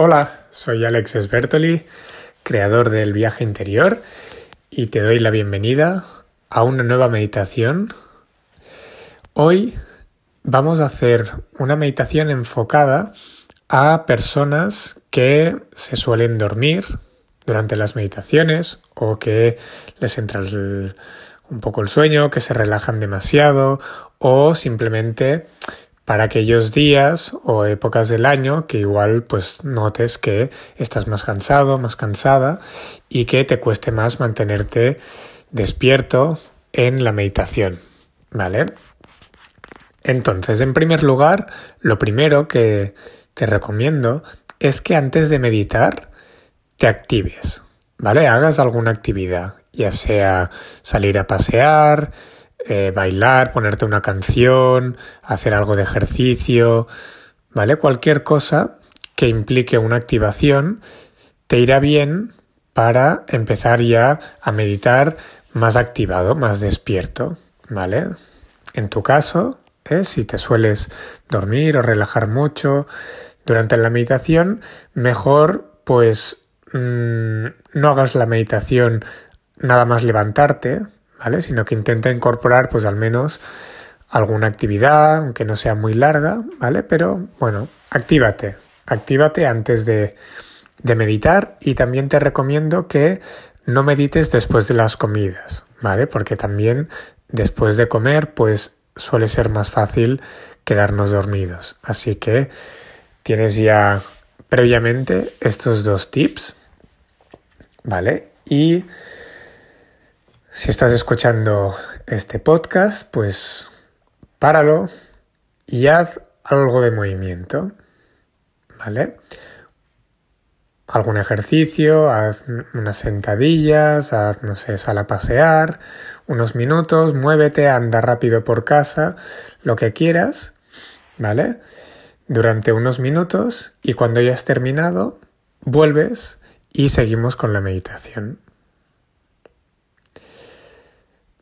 Hola, soy Alex Sbertoli, creador del viaje interior, y te doy la bienvenida a una nueva meditación. Hoy vamos a hacer una meditación enfocada a personas que se suelen dormir durante las meditaciones o que les entra un poco el sueño, que se relajan demasiado o simplemente para aquellos días o épocas del año que igual pues notes que estás más cansado, más cansada y que te cueste más mantenerte despierto en la meditación, ¿vale? Entonces, en primer lugar, lo primero que te recomiendo es que antes de meditar te actives, ¿vale? Hagas alguna actividad, ya sea salir a pasear, eh, bailar, ponerte una canción, hacer algo de ejercicio, ¿vale? Cualquier cosa que implique una activación te irá bien para empezar ya a meditar más activado, más despierto, ¿vale? En tu caso, ¿eh? si te sueles dormir o relajar mucho durante la meditación, mejor pues mm, no hagas la meditación nada más levantarte, ¿vale? Sino que intenta incorporar pues al menos alguna actividad, aunque no sea muy larga, ¿vale? Pero bueno, actívate, actívate antes de, de meditar y también te recomiendo que no medites después de las comidas, ¿vale? Porque también después de comer pues suele ser más fácil quedarnos dormidos. Así que tienes ya previamente estos dos tips, ¿vale? Y si estás escuchando este podcast, pues páralo y haz algo de movimiento, ¿vale? Algún ejercicio, haz unas sentadillas, haz, no sé, sal a pasear, unos minutos, muévete, anda rápido por casa, lo que quieras, ¿vale? Durante unos minutos y cuando hayas terminado, vuelves y seguimos con la meditación.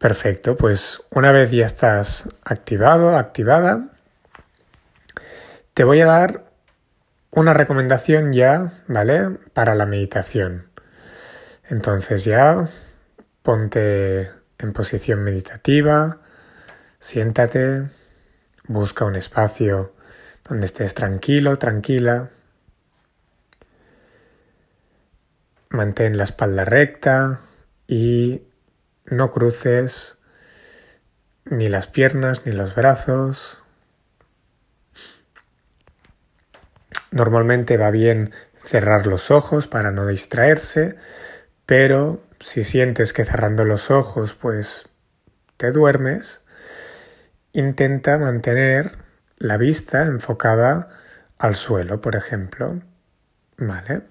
Perfecto, pues una vez ya estás activado, activada, te voy a dar una recomendación ya, ¿vale? Para la meditación. Entonces ya ponte en posición meditativa, siéntate, busca un espacio donde estés tranquilo, tranquila. Mantén la espalda recta y no cruces ni las piernas ni los brazos. Normalmente va bien cerrar los ojos para no distraerse, pero si sientes que cerrando los ojos pues te duermes, intenta mantener la vista enfocada al suelo, por ejemplo. ¿Vale?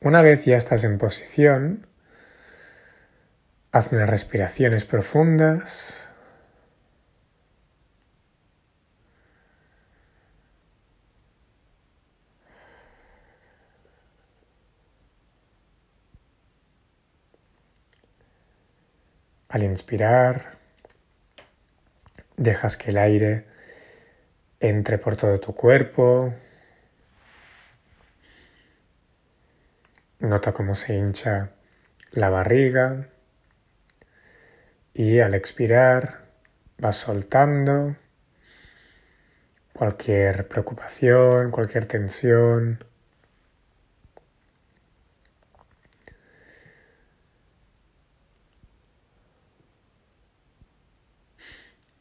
Una vez ya estás en posición, Haz unas respiraciones profundas. Al inspirar, dejas que el aire entre por todo tu cuerpo. Nota cómo se hincha la barriga y al expirar vas soltando cualquier preocupación, cualquier tensión.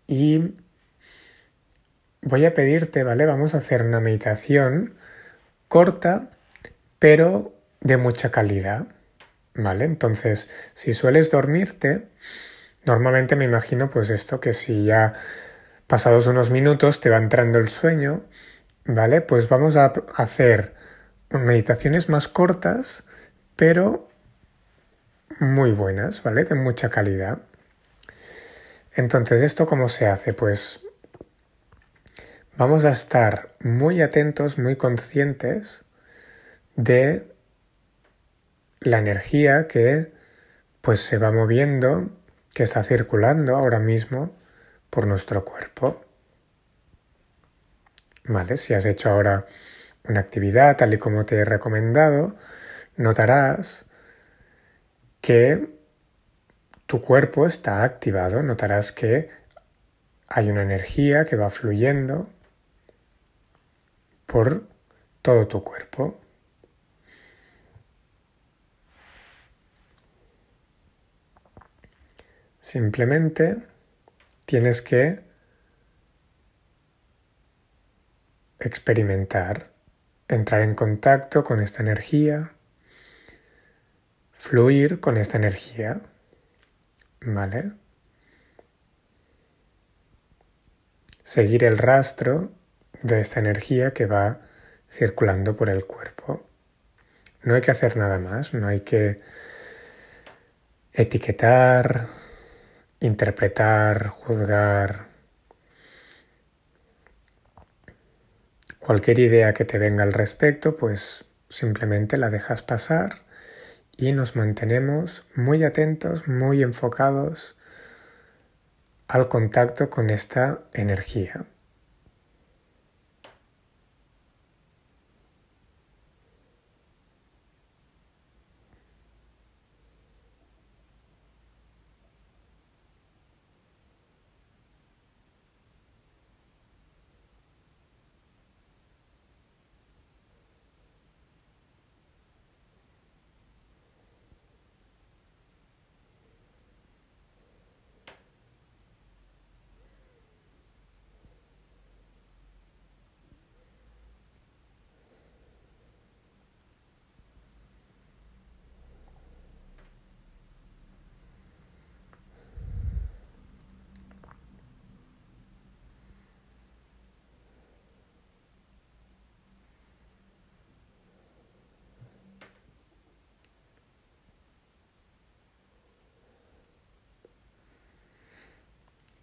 Y voy a pedirte, ¿vale? Vamos a hacer una meditación corta, pero de mucha calidad, ¿vale? Entonces, si sueles dormirte, Normalmente me imagino pues esto, que si ya pasados unos minutos te va entrando el sueño, ¿vale? Pues vamos a hacer meditaciones más cortas, pero muy buenas, ¿vale? De mucha calidad. Entonces, ¿esto cómo se hace? Pues vamos a estar muy atentos, muy conscientes de la energía que pues se va moviendo que está circulando ahora mismo por nuestro cuerpo. ¿Vale? Si has hecho ahora una actividad tal y como te he recomendado, notarás que tu cuerpo está activado, notarás que hay una energía que va fluyendo por todo tu cuerpo. Simplemente tienes que experimentar, entrar en contacto con esta energía, fluir con esta energía, ¿vale? Seguir el rastro de esta energía que va circulando por el cuerpo. No hay que hacer nada más, no hay que etiquetar, interpretar, juzgar. Cualquier idea que te venga al respecto, pues simplemente la dejas pasar y nos mantenemos muy atentos, muy enfocados al contacto con esta energía.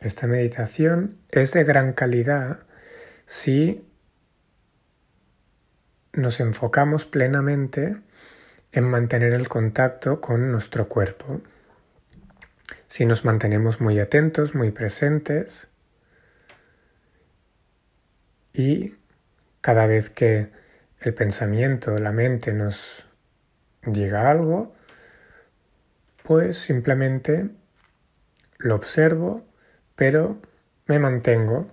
Esta meditación es de gran calidad si nos enfocamos plenamente en mantener el contacto con nuestro cuerpo. Si nos mantenemos muy atentos, muy presentes y cada vez que el pensamiento, la mente nos diga algo, pues simplemente lo observo pero me mantengo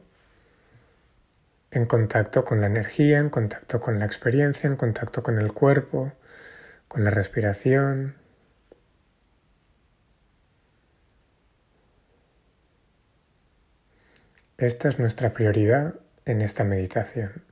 en contacto con la energía, en contacto con la experiencia, en contacto con el cuerpo, con la respiración. Esta es nuestra prioridad en esta meditación.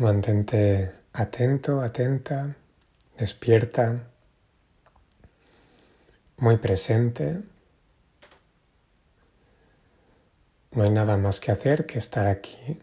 Mantente atento, atenta, despierta, muy presente. No hay nada más que hacer que estar aquí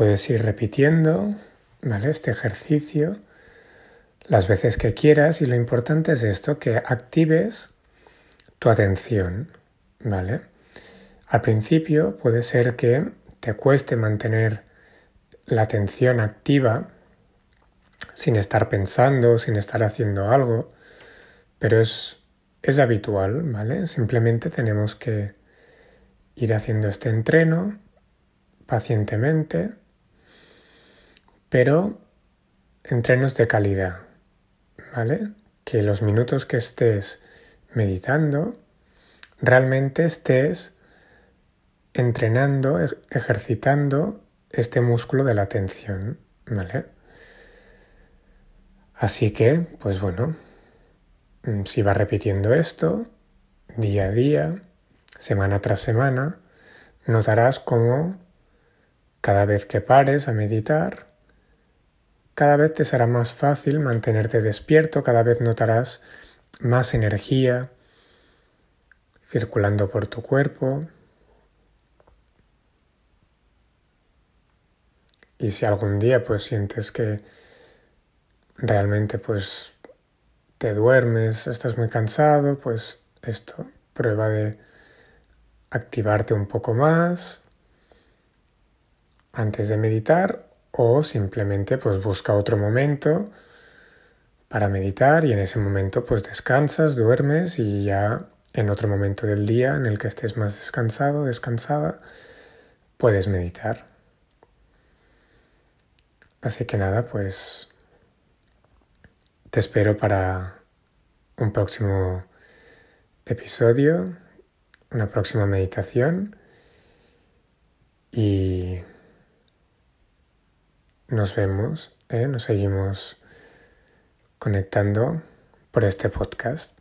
puedes ir repitiendo, ¿vale? Este ejercicio las veces que quieras y lo importante es esto, que actives tu atención, ¿vale? Al principio puede ser que te cueste mantener la atención activa sin estar pensando, sin estar haciendo algo, pero es, es habitual, ¿vale? Simplemente tenemos que ir haciendo este entreno pacientemente, pero entrenos de calidad, ¿vale? Que los minutos que estés meditando realmente estés entrenando, ejercitando este músculo de la atención, ¿vale? Así que, pues bueno, mm, si vas repitiendo esto día a día, semana tras semana, notarás cómo cada vez que pares a meditar, cada vez te será más fácil mantenerte despierto, cada vez notarás más energía circulando por tu cuerpo. Y si algún día pues sientes que realmente pues te duermes, estás muy cansado, pues esto, prueba de activarte un poco más antes de meditar o simplemente pues busca otro momento para meditar y en ese momento pues descansas, duermes y ya en otro momento del día en el que estés más descansado, descansada, puedes meditar. Así que nada, pues te espero para un próximo episodio, una próxima meditación y nos vemos, ¿eh? nos seguimos conectando por este podcast.